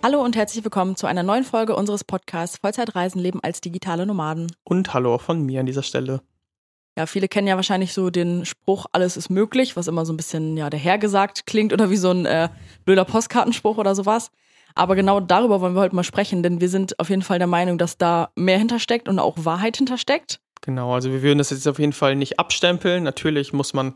Hallo und herzlich willkommen zu einer neuen Folge unseres Podcasts Vollzeitreisen leben als digitale Nomaden. Und hallo auch von mir an dieser Stelle. Ja, viele kennen ja wahrscheinlich so den Spruch, alles ist möglich, was immer so ein bisschen ja dahergesagt klingt oder wie so ein äh, blöder Postkartenspruch oder sowas. Aber genau darüber wollen wir heute mal sprechen, denn wir sind auf jeden Fall der Meinung, dass da mehr hintersteckt und auch Wahrheit hintersteckt. Genau, also wir würden das jetzt auf jeden Fall nicht abstempeln. Natürlich muss man,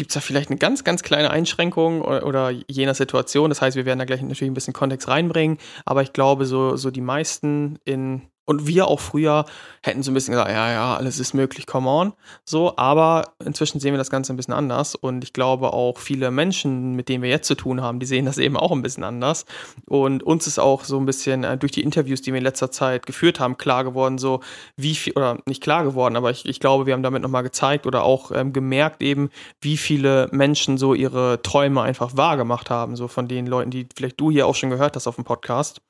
gibt es da vielleicht eine ganz, ganz kleine Einschränkung oder, oder je nach Situation. Das heißt, wir werden da gleich natürlich ein bisschen Kontext reinbringen. Aber ich glaube, so, so die meisten in und wir auch früher hätten so ein bisschen gesagt, ja, ja, alles ist möglich, come on. So, aber inzwischen sehen wir das Ganze ein bisschen anders. Und ich glaube auch viele Menschen, mit denen wir jetzt zu tun haben, die sehen das eben auch ein bisschen anders. Und uns ist auch so ein bisschen äh, durch die Interviews, die wir in letzter Zeit geführt haben, klar geworden, so wie viel, oder nicht klar geworden, aber ich, ich glaube, wir haben damit nochmal gezeigt oder auch ähm, gemerkt eben, wie viele Menschen so ihre Träume einfach wahrgemacht haben, so von den Leuten, die vielleicht du hier auch schon gehört hast auf dem Podcast.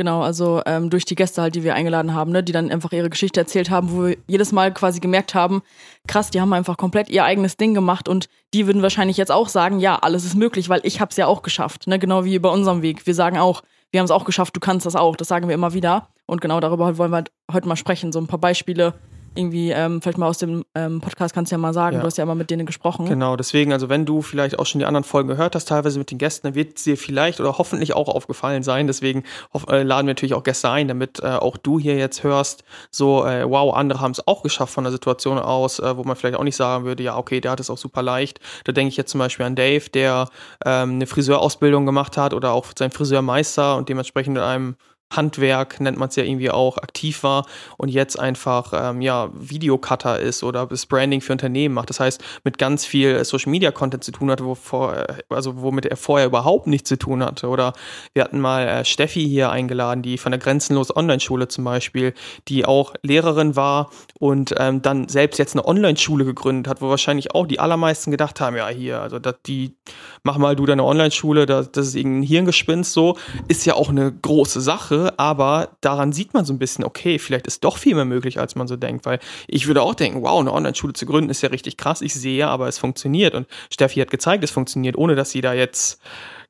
Genau, also ähm, durch die Gäste halt, die wir eingeladen haben, ne, die dann einfach ihre Geschichte erzählt haben, wo wir jedes Mal quasi gemerkt haben, krass, die haben einfach komplett ihr eigenes Ding gemacht und die würden wahrscheinlich jetzt auch sagen, ja, alles ist möglich, weil ich habe es ja auch geschafft, ne, genau wie bei unserem Weg. Wir sagen auch, wir haben es auch geschafft, du kannst das auch, das sagen wir immer wieder und genau darüber wollen wir heute mal sprechen, so ein paar Beispiele, irgendwie, ähm, vielleicht mal aus dem ähm, Podcast kannst du ja mal sagen, ja. du hast ja immer mit denen gesprochen. Genau, deswegen, also wenn du vielleicht auch schon die anderen Folgen gehört hast, teilweise mit den Gästen, dann wird es dir vielleicht oder hoffentlich auch aufgefallen sein. Deswegen äh, laden wir natürlich auch Gäste ein, damit äh, auch du hier jetzt hörst, so, äh, wow, andere haben es auch geschafft von der Situation aus, äh, wo man vielleicht auch nicht sagen würde, ja, okay, der hat es auch super leicht. Da denke ich jetzt zum Beispiel an Dave, der ähm, eine Friseurausbildung gemacht hat oder auch sein Friseurmeister und dementsprechend in einem Handwerk, nennt man es ja irgendwie auch, aktiv war und jetzt einfach ähm, ja, Videocutter ist oder das Branding für Unternehmen macht. Das heißt, mit ganz viel Social Media Content zu tun hatte, wo vor, also womit er vorher überhaupt nichts zu tun hatte. Oder wir hatten mal äh, Steffi hier eingeladen, die von der Grenzenlos Online-Schule zum Beispiel, die auch Lehrerin war und ähm, dann selbst jetzt eine Online-Schule gegründet hat, wo wahrscheinlich auch die allermeisten gedacht haben, ja hier, also dat, die, mach mal du deine Online-Schule, das, das ist irgendein Hirngespinst so, ist ja auch eine große Sache aber daran sieht man so ein bisschen, okay, vielleicht ist doch viel mehr möglich, als man so denkt, weil ich würde auch denken, wow, eine Online-Schule zu gründen ist ja richtig krass. Ich sehe, aber es funktioniert und Steffi hat gezeigt, es funktioniert, ohne dass sie da jetzt,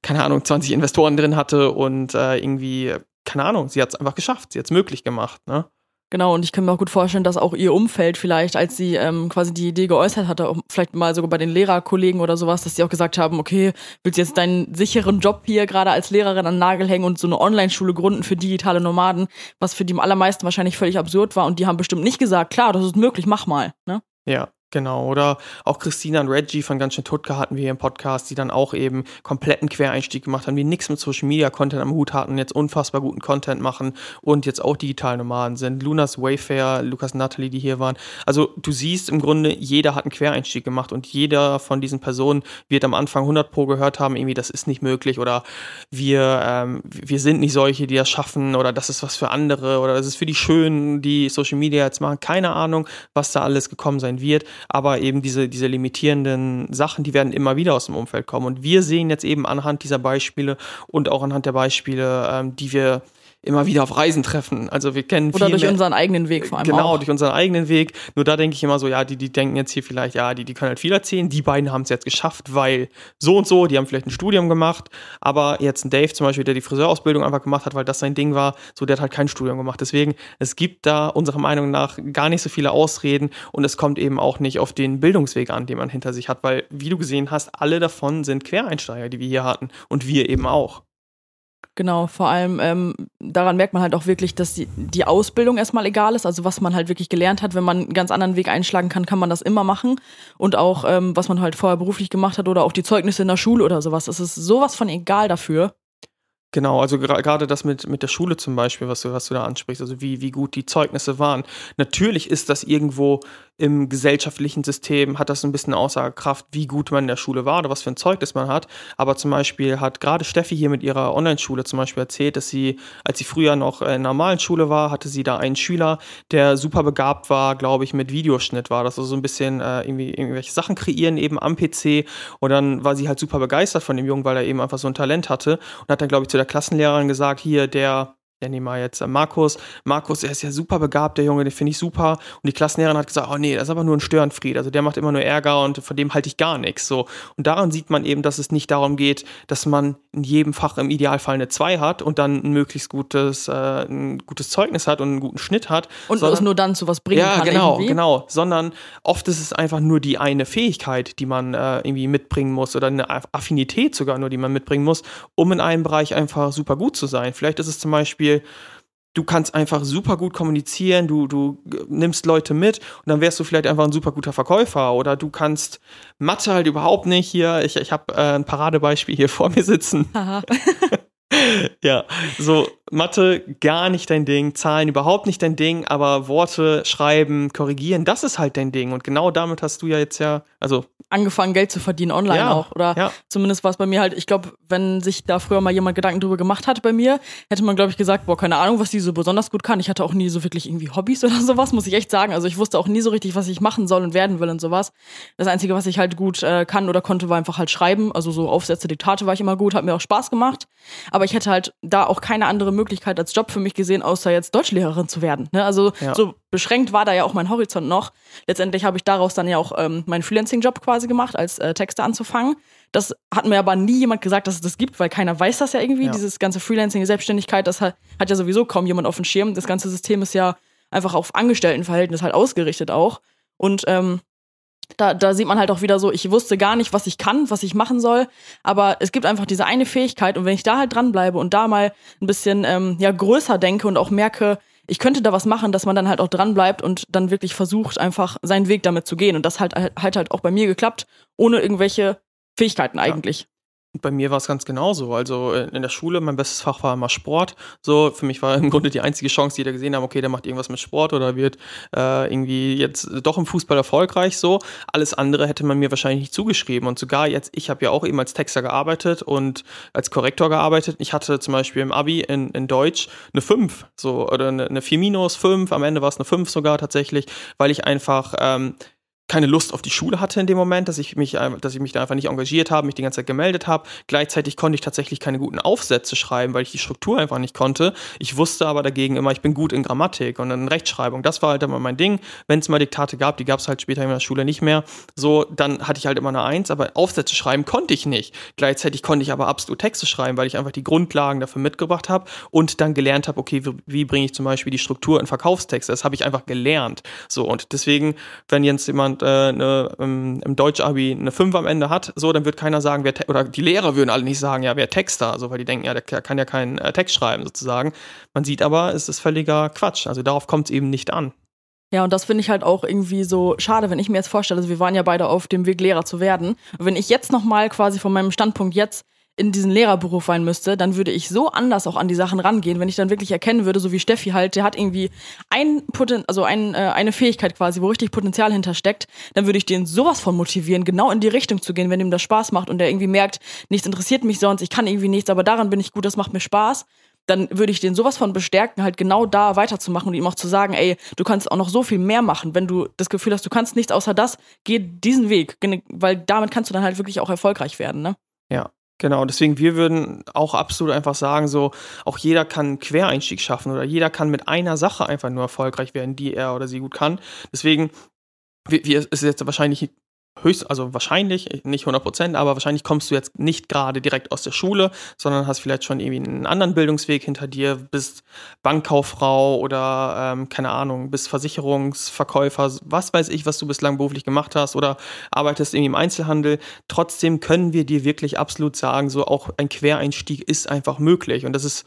keine Ahnung, 20 Investoren drin hatte und äh, irgendwie, keine Ahnung, sie hat es einfach geschafft, sie hat es möglich gemacht, ne? Genau, und ich kann mir auch gut vorstellen, dass auch ihr Umfeld vielleicht, als sie ähm, quasi die Idee geäußert hatte, vielleicht mal sogar bei den Lehrerkollegen oder sowas, dass sie auch gesagt haben, okay, willst du jetzt deinen sicheren Job hier gerade als Lehrerin an Nagel hängen und so eine Online-Schule gründen für digitale Nomaden, was für die allermeisten wahrscheinlich völlig absurd war und die haben bestimmt nicht gesagt, klar, das ist möglich, mach mal. Ne? Ja, Genau, oder auch Christina und Reggie von Ganz schön Tutka hatten wir hier im Podcast, die dann auch eben kompletten Quereinstieg gemacht haben, die nichts mit Social Media Content am Hut hatten, jetzt unfassbar guten Content machen und jetzt auch digital Nomaden sind. Lunas Wayfair, Lukas Natalie, die hier waren. Also du siehst im Grunde, jeder hat einen Quereinstieg gemacht und jeder von diesen Personen wird am Anfang 100 pro gehört haben, irgendwie das ist nicht möglich oder wir, ähm, wir sind nicht solche, die das schaffen oder das ist was für andere oder das ist für die Schönen, die Social Media jetzt machen. Keine Ahnung, was da alles gekommen sein wird aber eben diese, diese limitierenden Sachen, die werden immer wieder aus dem Umfeld kommen. Und wir sehen jetzt eben anhand dieser Beispiele und auch anhand der Beispiele, ähm, die wir immer wieder auf Reisen treffen. Also wir kennen Oder durch mehr, unseren eigenen Weg vor allem Genau, auch. durch unseren eigenen Weg. Nur da denke ich immer so, ja, die, die denken jetzt hier vielleicht, ja, die, die können halt viel erzählen. Die beiden haben es jetzt geschafft, weil so und so, die haben vielleicht ein Studium gemacht. Aber jetzt ein Dave zum Beispiel, der die Friseurausbildung einfach gemacht hat, weil das sein Ding war, so der hat halt kein Studium gemacht. Deswegen, es gibt da unserer Meinung nach gar nicht so viele Ausreden und es kommt eben auch nicht auf den Bildungsweg an, den man hinter sich hat, weil, wie du gesehen hast, alle davon sind Quereinsteiger, die wir hier hatten und wir eben auch. Genau, vor allem ähm, daran merkt man halt auch wirklich, dass die, die Ausbildung erstmal egal ist, also was man halt wirklich gelernt hat, wenn man einen ganz anderen Weg einschlagen kann, kann man das immer machen. Und auch ähm, was man halt vorher beruflich gemacht hat oder auch die Zeugnisse in der Schule oder sowas, es ist sowas von egal dafür. Genau, also gerade das mit, mit der Schule zum Beispiel, was du, was du da ansprichst, also wie, wie gut die Zeugnisse waren. Natürlich ist das irgendwo im gesellschaftlichen System, hat das ein bisschen Aussagekraft, wie gut man in der Schule war oder was für ein Zeugnis man hat. Aber zum Beispiel hat gerade Steffi hier mit ihrer Online-Schule zum Beispiel erzählt, dass sie, als sie früher noch in einer normalen Schule war, hatte sie da einen Schüler, der super begabt war, glaube ich, mit Videoschnitt war. Das also so ein bisschen äh, irgendwie irgendwelche Sachen kreieren eben am PC. Und dann war sie halt super begeistert von dem Jungen, weil er eben einfach so ein Talent hatte und hat dann, glaube ich, zu der Klassenlehrerin gesagt, hier, der ja, nehmen wir jetzt äh, Markus. Markus, der ist ja super begabt, der Junge, den finde ich super. Und die Klassenlehrerin hat gesagt, oh nee, das ist aber nur ein Störenfried. Also der macht immer nur Ärger und von dem halte ich gar nichts. So. Und daran sieht man eben, dass es nicht darum geht, dass man in jedem Fach im Idealfall eine 2 hat und dann ein möglichst gutes, äh, ein gutes Zeugnis hat und einen guten Schnitt hat. Und sondern, es nur dann zu was bringen ja, kann. Ja, genau, irgendwie. genau. Sondern oft ist es einfach nur die eine Fähigkeit, die man äh, irgendwie mitbringen muss oder eine Affinität sogar nur, die man mitbringen muss, um in einem Bereich einfach super gut zu sein. Vielleicht ist es zum Beispiel du kannst einfach super gut kommunizieren, du, du nimmst Leute mit und dann wärst du vielleicht einfach ein super guter Verkäufer oder du kannst Mathe halt überhaupt nicht hier. Ich, ich habe äh, ein Paradebeispiel hier vor mir sitzen. ja, so Mathe gar nicht dein Ding, Zahlen überhaupt nicht dein Ding, aber Worte schreiben, korrigieren, das ist halt dein Ding. Und genau damit hast du ja jetzt ja, also. Angefangen, Geld zu verdienen online ja, auch. Oder ja. zumindest war es bei mir halt, ich glaube, wenn sich da früher mal jemand Gedanken drüber gemacht hat bei mir, hätte man, glaube ich, gesagt, boah, keine Ahnung, was die so besonders gut kann. Ich hatte auch nie so wirklich irgendwie Hobbys oder sowas, muss ich echt sagen. Also ich wusste auch nie so richtig, was ich machen soll und werden will und sowas. Das Einzige, was ich halt gut äh, kann oder konnte, war einfach halt schreiben. Also so Aufsätze, Diktate war ich immer gut, hat mir auch Spaß gemacht. Aber ich hätte halt da auch keine andere Möglichkeit als Job für mich gesehen, außer jetzt Deutschlehrerin zu werden. Ne? Also ja. so beschränkt war da ja auch mein Horizont noch. Letztendlich habe ich daraus dann ja auch ähm, meinen Freelancing-Job quasi gemacht, als äh, Texter anzufangen. Das hat mir aber nie jemand gesagt, dass es das gibt, weil keiner weiß das ja irgendwie. Ja. Dieses ganze Freelancing, Selbstständigkeit, das hat, hat ja sowieso kaum jemand auf dem Schirm. Das ganze System ist ja einfach auf Angestelltenverhältnis halt ausgerichtet auch. Und ähm, da, da sieht man halt auch wieder so, ich wusste gar nicht, was ich kann, was ich machen soll, aber es gibt einfach diese eine Fähigkeit und wenn ich da halt dranbleibe und da mal ein bisschen ähm, ja, größer denke und auch merke, ich könnte da was machen, dass man dann halt auch dran bleibt und dann wirklich versucht, einfach seinen Weg damit zu gehen. Und das hat halt, halt auch bei mir geklappt, ohne irgendwelche Fähigkeiten eigentlich. Bei mir war es ganz genauso. Also äh, in der Schule, mein bestes Fach war immer Sport. So, für mich war im Grunde die einzige Chance, die da gesehen haben, okay, der macht irgendwas mit Sport oder wird äh, irgendwie jetzt doch im Fußball erfolgreich. So, alles andere hätte man mir wahrscheinlich nicht zugeschrieben. Und sogar jetzt, ich habe ja auch eben als Texter gearbeitet und als Korrektor gearbeitet. Ich hatte zum Beispiel im Abi in, in Deutsch eine 5, so oder eine, eine 4 minus 5. Am Ende war es eine 5 sogar tatsächlich, weil ich einfach ähm, keine Lust auf die Schule hatte in dem Moment, dass ich mich, dass ich mich da einfach nicht engagiert habe, mich die ganze Zeit gemeldet habe. Gleichzeitig konnte ich tatsächlich keine guten Aufsätze schreiben, weil ich die Struktur einfach nicht konnte. Ich wusste aber dagegen immer, ich bin gut in Grammatik und in Rechtschreibung. Das war halt immer mein Ding. Wenn es mal Diktate gab, die gab es halt später in der Schule nicht mehr. So, dann hatte ich halt immer eine Eins, aber Aufsätze schreiben konnte ich nicht. Gleichzeitig konnte ich aber absolut Texte schreiben, weil ich einfach die Grundlagen dafür mitgebracht habe und dann gelernt habe, okay, wie, wie bringe ich zum Beispiel die Struktur in Verkaufstexte. Das habe ich einfach gelernt. So, und deswegen, wenn jetzt jemand äh, eine, im, im Deutsch-Abi eine 5 am Ende hat, so, dann wird keiner sagen, wer, oder die Lehrer würden alle nicht sagen, ja, wer Texter, also, weil die denken, ja, der kann ja keinen äh, Text schreiben, sozusagen. Man sieht aber, es ist völliger Quatsch. Also darauf kommt es eben nicht an. Ja, und das finde ich halt auch irgendwie so schade, wenn ich mir jetzt vorstelle, also wir waren ja beide auf dem Weg, Lehrer zu werden. Wenn ich jetzt nochmal quasi von meinem Standpunkt jetzt in diesen Lehrerberuf rein müsste, dann würde ich so anders auch an die Sachen rangehen, wenn ich dann wirklich erkennen würde, so wie Steffi halt, der hat irgendwie ein Poten also ein, äh, eine Fähigkeit quasi, wo richtig Potenzial hintersteckt, dann würde ich den sowas von motivieren, genau in die Richtung zu gehen, wenn ihm das Spaß macht und der irgendwie merkt, nichts interessiert mich sonst, ich kann irgendwie nichts, aber daran bin ich gut, das macht mir Spaß dann würde ich den sowas von bestärken, halt genau da weiterzumachen und ihm auch zu sagen, ey, du kannst auch noch so viel mehr machen, wenn du das Gefühl hast, du kannst nichts außer das, geh diesen Weg, weil damit kannst du dann halt wirklich auch erfolgreich werden, ne? Ja, Genau, deswegen wir würden auch absolut einfach sagen, so auch jeder kann einen Quereinstieg schaffen oder jeder kann mit einer Sache einfach nur erfolgreich werden, die er oder sie gut kann. Deswegen wir, wir, ist jetzt wahrscheinlich höchst, also wahrscheinlich, nicht 100 Prozent, aber wahrscheinlich kommst du jetzt nicht gerade direkt aus der Schule, sondern hast vielleicht schon irgendwie einen anderen Bildungsweg hinter dir, bist Bankkauffrau oder, ähm, keine Ahnung, bist Versicherungsverkäufer, was weiß ich, was du bislang beruflich gemacht hast oder arbeitest irgendwie im Einzelhandel. Trotzdem können wir dir wirklich absolut sagen, so auch ein Quereinstieg ist einfach möglich und das ist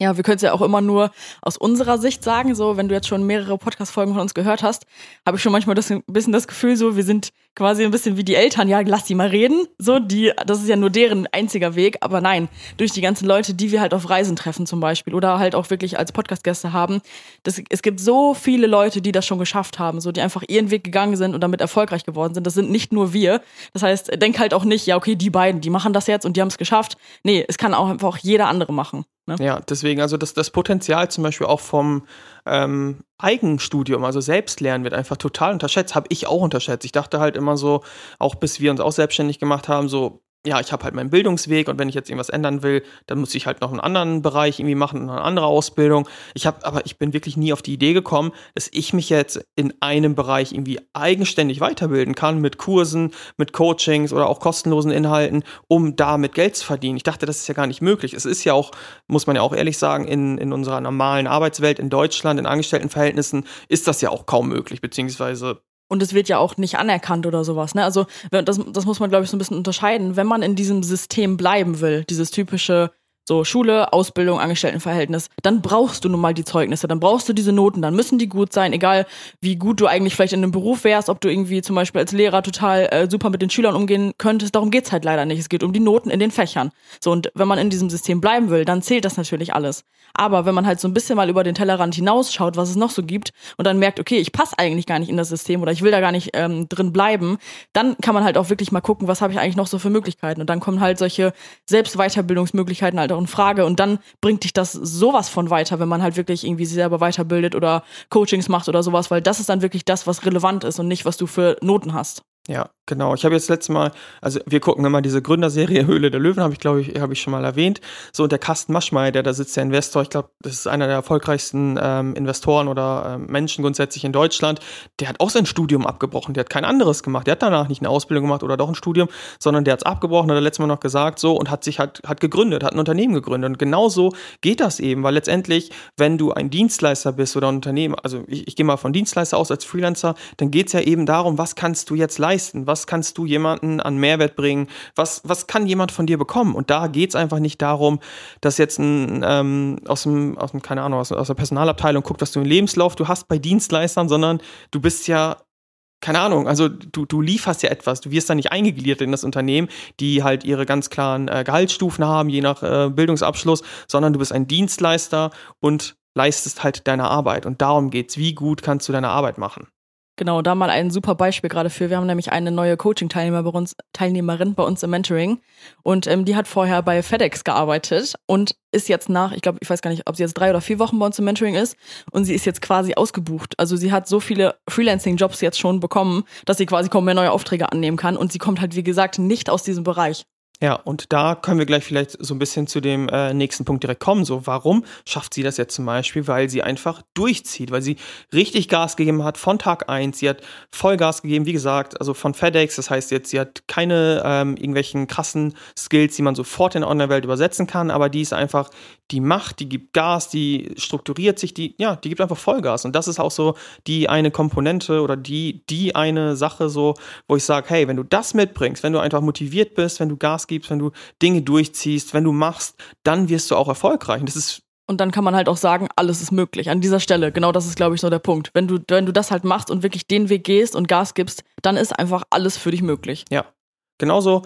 Ja, wir können es ja auch immer nur aus unserer Sicht sagen. So, wenn du jetzt schon mehrere Podcast-Folgen von uns gehört hast, habe ich schon manchmal das, ein bisschen das Gefühl, so, wir sind quasi ein bisschen wie die Eltern. Ja, lass die mal reden. So, die, das ist ja nur deren einziger Weg. Aber nein, durch die ganzen Leute, die wir halt auf Reisen treffen zum Beispiel oder halt auch wirklich als Podcast-Gäste haben, das, es gibt so viele Leute, die das schon geschafft haben, so, die einfach ihren Weg gegangen sind und damit erfolgreich geworden sind. Das sind nicht nur wir. Das heißt, denk halt auch nicht, ja, okay, die beiden, die machen das jetzt und die haben es geschafft. Nee, es kann auch einfach auch jeder andere machen. Ne? Ja, deswegen, also das, das Potenzial zum Beispiel auch vom ähm, Eigenstudium, also Selbstlernen, wird einfach total unterschätzt. Habe ich auch unterschätzt. Ich dachte halt immer so, auch bis wir uns auch selbstständig gemacht haben, so, ja, ich habe halt meinen Bildungsweg und wenn ich jetzt irgendwas ändern will, dann muss ich halt noch einen anderen Bereich irgendwie machen, eine andere Ausbildung. Ich habe, aber ich bin wirklich nie auf die Idee gekommen, dass ich mich jetzt in einem Bereich irgendwie eigenständig weiterbilden kann mit Kursen, mit Coachings oder auch kostenlosen Inhalten, um damit Geld zu verdienen. Ich dachte, das ist ja gar nicht möglich. Es ist ja auch, muss man ja auch ehrlich sagen, in, in unserer normalen Arbeitswelt in Deutschland, in Angestelltenverhältnissen, ist das ja auch kaum möglich, beziehungsweise und es wird ja auch nicht anerkannt oder sowas. Ne? Also das, das muss man, glaube ich, so ein bisschen unterscheiden. Wenn man in diesem System bleiben will, dieses typische so Schule, Ausbildung, Angestelltenverhältnis, dann brauchst du nun mal die Zeugnisse, dann brauchst du diese Noten, dann müssen die gut sein, egal wie gut du eigentlich vielleicht in einem Beruf wärst, ob du irgendwie zum Beispiel als Lehrer total äh, super mit den Schülern umgehen könntest, darum geht's halt leider nicht. Es geht um die Noten in den Fächern. So, und wenn man in diesem System bleiben will, dann zählt das natürlich alles. Aber wenn man halt so ein bisschen mal über den Tellerrand hinausschaut, was es noch so gibt, und dann merkt, okay, ich passe eigentlich gar nicht in das System oder ich will da gar nicht ähm, drin bleiben, dann kann man halt auch wirklich mal gucken, was habe ich eigentlich noch so für Möglichkeiten. Und dann kommen halt solche Selbstweiterbildungsmöglichkeiten halt in Frage. Und dann bringt dich das sowas von weiter, wenn man halt wirklich irgendwie sich selber weiterbildet oder Coachings macht oder sowas, weil das ist dann wirklich das, was relevant ist und nicht, was du für Noten hast. Ja, genau. Ich habe jetzt letztes Mal, also wir gucken immer diese Gründerserie Höhle der Löwen, habe ich glaube ich, habe ich schon mal erwähnt. So und der Carsten Maschmeyer, der da sitzt, der Investor, ich glaube, das ist einer der erfolgreichsten ähm, Investoren oder ähm, Menschen grundsätzlich in Deutschland. Der hat auch sein Studium abgebrochen. Der hat kein anderes gemacht. Der hat danach nicht eine Ausbildung gemacht oder doch ein Studium, sondern der hat es abgebrochen, hat er letztes Mal noch gesagt, so und hat sich hat, hat gegründet, hat ein Unternehmen gegründet. Und genauso geht das eben, weil letztendlich, wenn du ein Dienstleister bist oder ein Unternehmen, also ich, ich gehe mal von Dienstleister aus als Freelancer, dann geht es ja eben darum, was kannst du jetzt leisten leisten? Was kannst du jemanden an Mehrwert bringen? Was, was kann jemand von dir bekommen? Und da geht es einfach nicht darum, dass jetzt ein ähm, aus dem, aus dem, keine Ahnung, aus, aus der Personalabteilung guckt, was du im Lebenslauf du hast bei Dienstleistern, sondern du bist ja keine Ahnung, also du, du lieferst ja etwas, du wirst da nicht eingegliedert in das Unternehmen, die halt ihre ganz klaren äh, Gehaltsstufen haben, je nach äh, Bildungsabschluss, sondern du bist ein Dienstleister und leistest halt deine Arbeit. Und darum geht's. Wie gut kannst du deine Arbeit machen? Genau, da mal ein super Beispiel gerade für. Wir haben nämlich eine neue Coaching-Teilnehmer bei uns, Teilnehmerin bei uns im Mentoring und ähm, die hat vorher bei FedEx gearbeitet und ist jetzt nach, ich glaube, ich weiß gar nicht, ob sie jetzt drei oder vier Wochen bei uns im Mentoring ist und sie ist jetzt quasi ausgebucht. Also sie hat so viele Freelancing-Jobs jetzt schon bekommen, dass sie quasi kaum mehr neue Aufträge annehmen kann und sie kommt halt, wie gesagt, nicht aus diesem Bereich. Ja, und da können wir gleich vielleicht so ein bisschen zu dem äh, nächsten Punkt direkt kommen. So, warum schafft sie das jetzt zum Beispiel? Weil sie einfach durchzieht, weil sie richtig Gas gegeben hat von Tag eins. Sie hat Vollgas gegeben, wie gesagt, also von FedEx. Das heißt jetzt, sie hat keine ähm, irgendwelchen krassen Skills, die man sofort in der Online-Welt übersetzen kann, aber die ist einfach, die macht, die gibt Gas, die strukturiert sich, die, ja, die gibt einfach Vollgas. Und das ist auch so die eine Komponente oder die, die eine Sache so, wo ich sage, hey, wenn du das mitbringst, wenn du einfach motiviert bist, wenn du Gas Gas gibst, wenn du Dinge durchziehst, wenn du machst, dann wirst du auch erfolgreich. Und das ist und dann kann man halt auch sagen, alles ist möglich. An dieser Stelle, genau das ist, glaube ich, so der Punkt. Wenn du, wenn du das halt machst und wirklich den Weg gehst und Gas gibst, dann ist einfach alles für dich möglich. Ja. Genauso,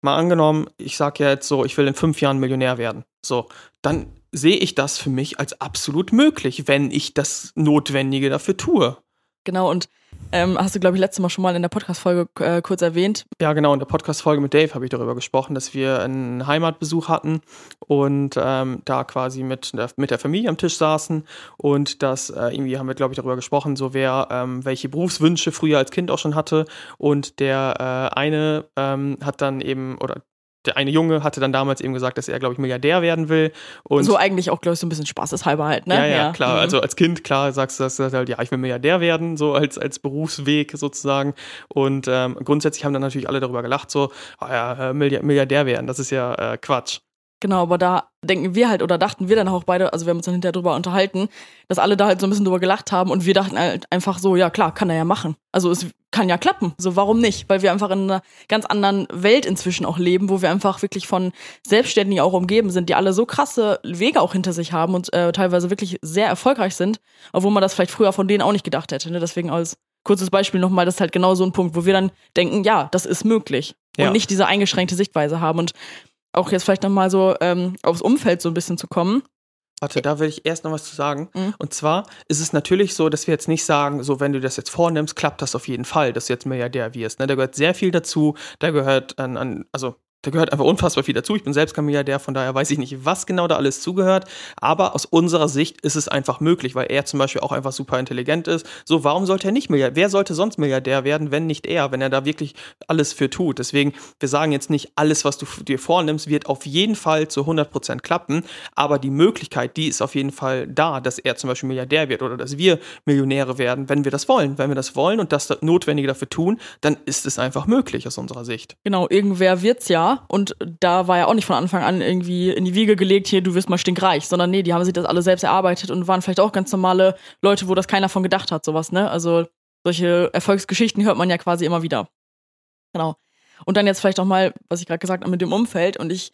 mal angenommen, ich sage ja jetzt so, ich will in fünf Jahren Millionär werden. So, dann sehe ich das für mich als absolut möglich, wenn ich das Notwendige dafür tue. Genau, und ähm, hast du, glaube ich, letztes Mal schon mal in der Podcast-Folge äh, kurz erwähnt. Ja, genau. In der Podcast-Folge mit Dave habe ich darüber gesprochen, dass wir einen Heimatbesuch hatten und ähm, da quasi mit der, mit der Familie am Tisch saßen. Und das äh, irgendwie haben wir, glaube ich, darüber gesprochen, so wer ähm, welche Berufswünsche früher als Kind auch schon hatte. Und der äh, eine ähm, hat dann eben, oder der eine Junge hatte dann damals eben gesagt, dass er, glaube ich, Milliardär werden will. Und so eigentlich auch, glaube ich, so ein bisschen spaßeshalber halt, ne? Ja, ja, ja. klar. Mhm. Also als Kind, klar, sagst du das halt, ja, ich will Milliardär werden, so als, als Berufsweg sozusagen. Und ähm, grundsätzlich haben dann natürlich alle darüber gelacht, so, oh ja, äh, Milliardär werden, das ist ja äh, Quatsch. Genau, aber da denken wir halt oder dachten wir dann auch beide, also wir haben uns dann hinterher drüber unterhalten, dass alle da halt so ein bisschen drüber gelacht haben und wir dachten halt einfach so, ja klar, kann er ja machen. Also es kann ja klappen, so warum nicht? Weil wir einfach in einer ganz anderen Welt inzwischen auch leben, wo wir einfach wirklich von Selbstständigen auch umgeben sind, die alle so krasse Wege auch hinter sich haben und äh, teilweise wirklich sehr erfolgreich sind, obwohl man das vielleicht früher von denen auch nicht gedacht hätte. Ne? Deswegen als kurzes Beispiel nochmal, das ist halt genau so ein Punkt, wo wir dann denken, ja, das ist möglich. Und Ja. nicht diese eingeschränkte Sichtweise haben. Und auch jetzt vielleicht nochmal so ähm, aufs Umfeld so ein bisschen zu kommen. Warte, da will ich erst noch was zu sagen. Mhm. Und zwar ist es natürlich so, dass wir jetzt nicht sagen, so wenn du das jetzt vornimmst, klappt das auf jeden Fall, dass du jetzt Milliardär wirst. Ne? Da gehört sehr viel dazu. Da gehört an, an also da gehört einfach unfassbar viel dazu. Ich bin selbst kein Milliardär, von daher weiß ich nicht, was genau da alles zugehört. Aber aus unserer Sicht ist es einfach möglich, weil er zum Beispiel auch einfach super intelligent ist. So, warum sollte er nicht Milliardär? Wer sollte sonst Milliardär werden, wenn nicht er, wenn er da wirklich alles für tut? Deswegen, wir sagen jetzt nicht, alles, was du dir vornimmst, wird auf jeden Fall zu 100% klappen. Aber die Möglichkeit, die ist auf jeden Fall da, dass er zum Beispiel Milliardär wird oder dass wir Millionäre werden, wenn wir das wollen. Wenn wir das wollen und das Notwendige dafür tun, dann ist es einfach möglich aus unserer Sicht. Genau, irgendwer wird's ja. Und da war ja auch nicht von Anfang an irgendwie in die Wiege gelegt, hier, du wirst mal stinkreich, sondern nee, die haben sich das alle selbst erarbeitet und waren vielleicht auch ganz normale Leute, wo das keiner von gedacht hat, sowas, ne? Also solche Erfolgsgeschichten hört man ja quasi immer wieder. Genau. Und dann jetzt vielleicht auch mal, was ich gerade gesagt habe, mit dem Umfeld. Und ich,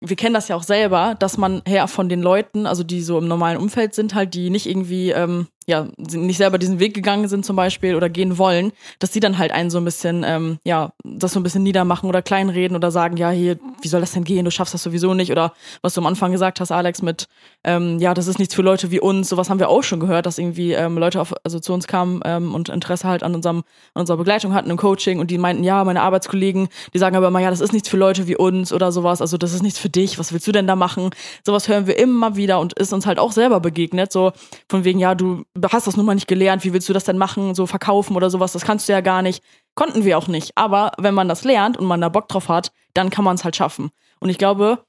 wir kennen das ja auch selber, dass man her von den Leuten, also die so im normalen Umfeld sind, halt, die nicht irgendwie, ähm, ja, nicht selber diesen Weg gegangen sind zum Beispiel oder gehen wollen, dass die dann halt einen so ein bisschen, ähm, ja, das so ein bisschen niedermachen oder kleinreden oder sagen, ja, hier, wie soll das denn gehen? Du schaffst das sowieso nicht. Oder was du am Anfang gesagt hast, Alex, mit, ähm, ja, das ist nichts für Leute wie uns. Sowas haben wir auch schon gehört, dass irgendwie ähm, Leute auf, also zu uns kamen ähm, und Interesse halt an unserem, an unserer Begleitung hatten im Coaching und die meinten, ja, meine Arbeitskollegen, die sagen aber immer, ja, das ist nichts für Leute wie uns oder sowas. Also das ist nichts für dich. Was willst du denn da machen? Sowas hören wir immer wieder und ist uns halt auch selber begegnet. So von wegen, ja, du hast das nun mal nicht gelernt. Wie willst du das denn machen? So verkaufen oder sowas? Das kannst du ja gar nicht. Konnten wir auch nicht. Aber wenn man das lernt und man da Bock drauf hat, dann kann man es halt schaffen. Und ich glaube,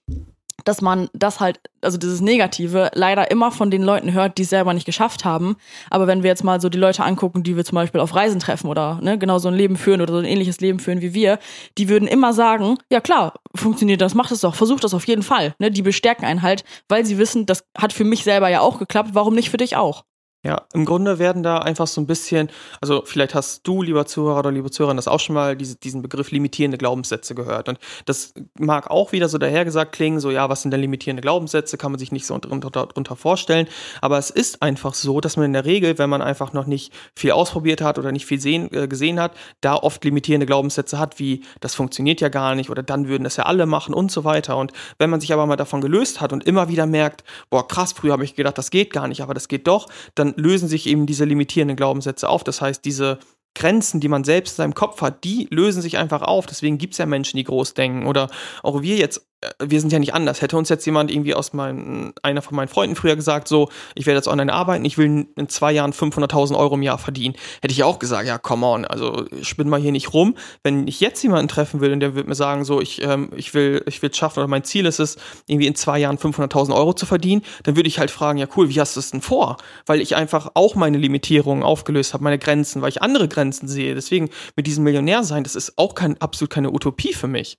dass man das halt, also dieses Negative, leider immer von den Leuten hört, die es selber nicht geschafft haben. Aber wenn wir jetzt mal so die Leute angucken, die wir zum Beispiel auf Reisen treffen oder ne, genau so ein Leben führen oder so ein ähnliches Leben führen wie wir, die würden immer sagen, ja klar, funktioniert das, macht es doch, versucht das auf jeden Fall. Ne? Die bestärken einen halt, weil sie wissen, das hat für mich selber ja auch geklappt, warum nicht für dich auch? Ja, im Grunde werden da einfach so ein bisschen, also vielleicht hast du, lieber Zuhörer oder liebe Zuhörerin, das auch schon mal diese, diesen Begriff limitierende Glaubenssätze gehört. Und das mag auch wieder so dahergesagt klingen, so ja, was sind denn limitierende Glaubenssätze, kann man sich nicht so drunter vorstellen. Aber es ist einfach so, dass man in der Regel, wenn man einfach noch nicht viel ausprobiert hat oder nicht viel sehen, äh, gesehen hat, da oft limitierende Glaubenssätze hat, wie das funktioniert ja gar nicht oder dann würden das ja alle machen und so weiter. Und wenn man sich aber mal davon gelöst hat und immer wieder merkt, boah, krass, früher habe ich gedacht, das geht gar nicht, aber das geht doch, dann lösen sich eben diese limitierenden Glaubenssätze auf. Das heißt, diese Grenzen, die man selbst in seinem Kopf hat, die lösen sich einfach auf. Deswegen gibt es ja Menschen, die groß denken. Oder auch wir jetzt, wir sind ja nicht anders. Hätte uns jetzt jemand irgendwie aus meinen, einer von meinen Freunden früher gesagt, so, ich werde jetzt online arbeiten, ich will in zwei Jahren 500.000 Euro im Jahr verdienen, hätte ich auch gesagt, ja, come on, also spinn mal hier nicht rum. Wenn ich jetzt jemanden treffen will und der wird mir sagen, so, ich, ähm, ich will ich will es schaffen oder mein Ziel ist es, irgendwie in zwei Jahren 500.000 Euro zu verdienen, dann würde ich halt fragen, ja cool, wie hast du es denn vor? Weil ich einfach auch meine Limitierungen aufgelöst habe, meine Grenzen, weil ich andere Grenzen sehe. Deswegen mit diesem Millionär sein, das ist auch kein, absolut keine Utopie für mich.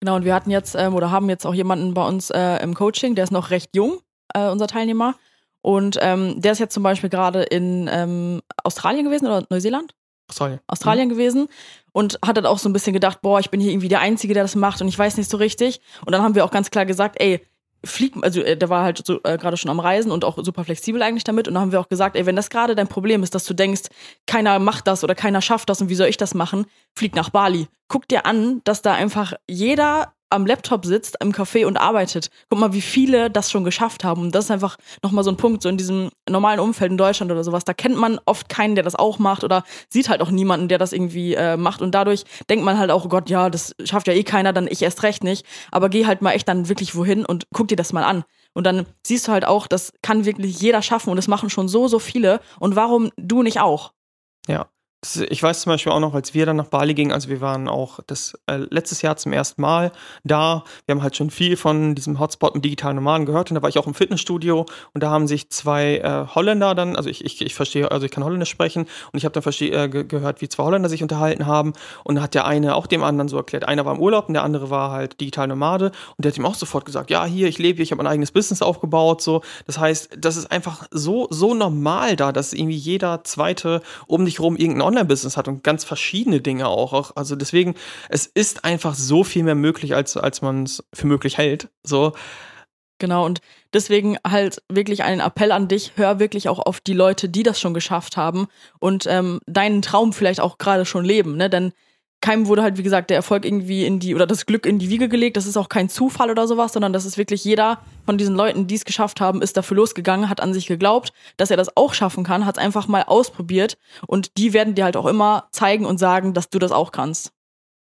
Genau, und wir hatten jetzt ähm, oder haben jetzt auch jemanden bei uns äh, im Coaching, der ist noch recht jung, äh, unser Teilnehmer. Und ähm, der ist jetzt zum Beispiel gerade in ähm, Australien gewesen oder Neuseeland? Sorry. Australien gewesen und hat dann auch so ein bisschen gedacht, boah, ich bin hier irgendwie der Einzige, der das macht und ich weiß nicht so richtig. Und dann haben wir auch ganz klar gesagt, ey, flieg, also äh, der war halt so, äh, gerade schon am Reisen und auch super flexibel eigentlich damit. Und dann haben wir auch gesagt, ey, wenn das gerade dein Problem ist, dass du denkst, keiner macht das oder keiner schafft das und wie soll ich das machen, flieg nach Bali. Guck dir an, dass da einfach jeder am Laptop sitzt im Café und arbeitet. Guck mal, wie viele das schon geschafft haben. Und das ist einfach nochmal so ein Punkt, so in diesem normalen Umfeld in Deutschland oder sowas. Da kennt man oft keinen, der das auch macht oder sieht halt auch niemanden, der das irgendwie äh, macht. Und dadurch denkt man halt auch, oh Gott, ja, das schafft ja eh keiner, dann ich erst recht nicht. Aber geh halt mal echt dann wirklich wohin und guck dir das mal an. Und dann siehst du halt auch, das kann wirklich jeder schaffen und das machen schon so, so viele. Und warum du nicht auch? Ja. Ich weiß zum Beispiel auch noch, als wir dann nach Bali gingen, also wir waren auch das äh, letztes Jahr zum ersten Mal da. Wir haben halt schon viel von diesem Hotspot mit digitalen Nomaden gehört und da war ich auch im Fitnessstudio und da haben sich zwei äh, Holländer dann, also ich, ich, ich verstehe, also ich kann Holländisch sprechen und ich habe dann äh, gehört, wie zwei Holländer sich unterhalten haben und da hat der eine auch dem anderen so erklärt, einer war im Urlaub und der andere war halt digital Nomade und der hat ihm auch sofort gesagt, ja hier, ich lebe hier, ich habe mein eigenes Business aufgebaut, so. Das heißt, das ist einfach so, so normal da, dass irgendwie jeder zweite um dich rum irgendein Online-Business hat und ganz verschiedene Dinge auch. Also deswegen, es ist einfach so viel mehr möglich, als, als man es für möglich hält. So. Genau, und deswegen halt wirklich einen Appell an dich, hör wirklich auch auf die Leute, die das schon geschafft haben und ähm, deinen Traum vielleicht auch gerade schon leben, ne? Denn keinem wurde halt, wie gesagt, der Erfolg irgendwie in die oder das Glück in die Wiege gelegt. Das ist auch kein Zufall oder sowas, sondern das ist wirklich jeder von diesen Leuten, die es geschafft haben, ist dafür losgegangen, hat an sich geglaubt, dass er das auch schaffen kann, hat es einfach mal ausprobiert und die werden dir halt auch immer zeigen und sagen, dass du das auch kannst.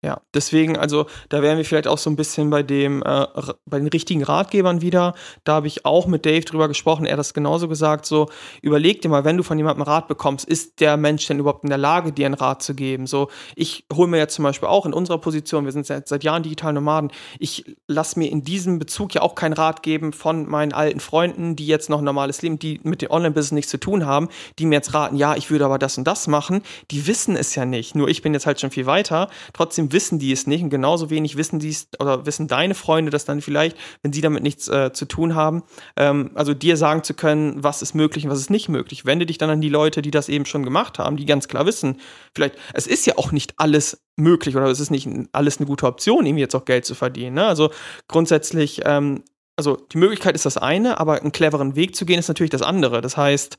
Ja, deswegen, also da wären wir vielleicht auch so ein bisschen bei dem, äh, bei den richtigen Ratgebern wieder. Da habe ich auch mit Dave drüber gesprochen, er hat das genauso gesagt, so, überleg dir mal, wenn du von jemandem Rat bekommst, ist der Mensch denn überhaupt in der Lage, dir einen Rat zu geben? So, ich hole mir jetzt zum Beispiel auch in unserer Position, wir sind seit, seit Jahren digital Nomaden, ich lasse mir in diesem Bezug ja auch keinen Rat geben von meinen alten Freunden, die jetzt noch ein normales Leben, die mit dem Online-Business nichts zu tun haben, die mir jetzt raten, ja, ich würde aber das und das machen. Die wissen es ja nicht. Nur ich bin jetzt halt schon viel weiter. Trotzdem wissen die es nicht und genauso wenig wissen die es oder wissen deine Freunde das dann vielleicht, wenn sie damit nichts äh, zu tun haben, ähm, also dir sagen zu können, was ist möglich und was ist nicht möglich. Wende dich dann an die Leute, die das eben schon gemacht haben, die ganz klar wissen, vielleicht, es ist ja auch nicht alles möglich oder es ist nicht alles eine gute Option, ihm jetzt auch Geld zu verdienen. Ne? Also grundsätzlich, ähm, also die Möglichkeit ist das eine, aber einen cleveren Weg zu gehen ist natürlich das andere. Das heißt,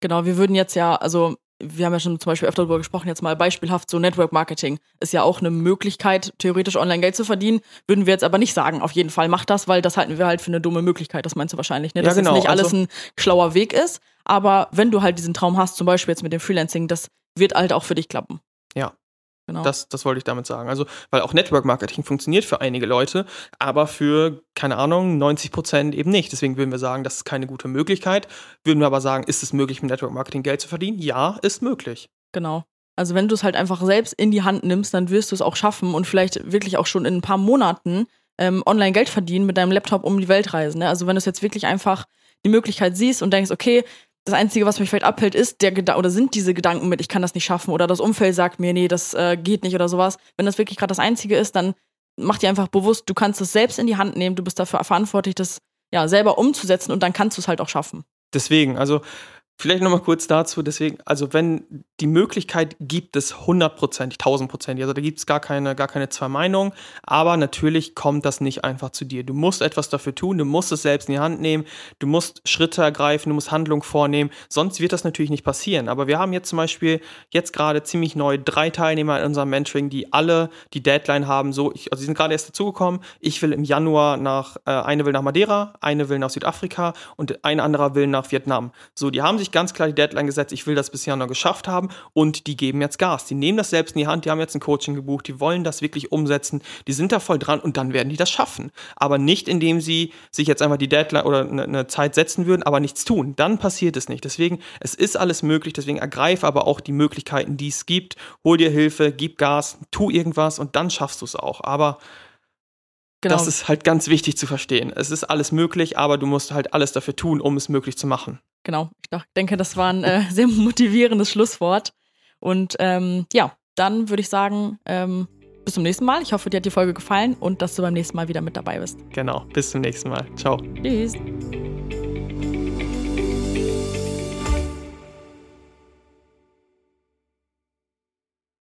Genau, wir würden jetzt ja, also wir haben ja schon zum Beispiel öfter darüber gesprochen, jetzt mal beispielhaft so Network Marketing ist ja auch eine Möglichkeit, theoretisch online Geld zu verdienen. Würden wir jetzt aber nicht sagen, auf jeden Fall mach das, weil das halten wir halt für eine dumme Möglichkeit. Das meinst du wahrscheinlich, ne? Dass ja, genau. jetzt nicht alles also, ein schlauer Weg ist. Aber wenn du halt diesen Traum hast, zum Beispiel jetzt mit dem Freelancing, das wird halt auch für dich klappen. Ja, Genau. Das, das wollte ich damit sagen. Also, weil auch Network Marketing funktioniert für einige Leute, aber für, keine Ahnung, 90 Prozent eben nicht. Deswegen würden wir sagen, das ist keine gute Möglichkeit. Würden wir aber sagen, ist es möglich, mit Network Marketing Geld zu verdienen? Ja, ist möglich. Genau. Also, wenn du es halt einfach selbst in die Hand nimmst, dann wirst du es auch schaffen und vielleicht wirklich auch schon in ein paar Monaten ähm, online Geld verdienen mit deinem Laptop um die Welt reisen. Ne? Also, wenn du es jetzt wirklich einfach die Möglichkeit siehst und denkst, okay, das Einzige, was mich vielleicht abhält, ist der Geda oder sind diese Gedanken mit, ich kann das nicht schaffen oder das Umfeld sagt mir, nee, das äh, geht nicht oder sowas. Wenn das wirklich gerade das Einzige ist, dann mach dir einfach bewusst, du kannst es selbst in die Hand nehmen, du bist dafür verantwortlich, das ja selber umzusetzen und dann kannst du es halt auch schaffen. Deswegen, also Vielleicht nochmal kurz dazu, deswegen, also wenn die Möglichkeit gibt es hundertprozentig, tausendprozentig, also da gibt es gar keine, gar keine zwei Meinungen, aber natürlich kommt das nicht einfach zu dir. Du musst etwas dafür tun, du musst es selbst in die Hand nehmen, du musst Schritte ergreifen, du musst Handlungen vornehmen, sonst wird das natürlich nicht passieren. Aber wir haben jetzt zum Beispiel jetzt gerade ziemlich neu drei Teilnehmer in unserem Mentoring, die alle die Deadline haben, so, ich, also sie sind gerade erst dazugekommen, ich will im Januar nach, äh, eine will nach Madeira, eine will nach Südafrika und ein anderer will nach Vietnam. So, die haben sich sich ganz klar die Deadline gesetzt, ich will das bis Januar geschafft haben und die geben jetzt Gas. Die nehmen das selbst in die Hand, die haben jetzt ein Coaching gebucht, die wollen das wirklich umsetzen, die sind da voll dran und dann werden die das schaffen. Aber nicht, indem sie sich jetzt einfach die Deadline oder eine, eine Zeit setzen würden, aber nichts tun. Dann passiert es nicht. Deswegen, es ist alles möglich, deswegen ergreif aber auch die Möglichkeiten, die es gibt. Hol dir Hilfe, gib Gas, tu irgendwas und dann schaffst du es auch. Aber Genau. Das ist halt ganz wichtig zu verstehen. Es ist alles möglich, aber du musst halt alles dafür tun, um es möglich zu machen. Genau, ich denke, das war ein äh, sehr motivierendes Schlusswort. Und ähm, ja, dann würde ich sagen, ähm, bis zum nächsten Mal. Ich hoffe, dir hat die Folge gefallen und dass du beim nächsten Mal wieder mit dabei bist. Genau, bis zum nächsten Mal. Ciao. Tschüss.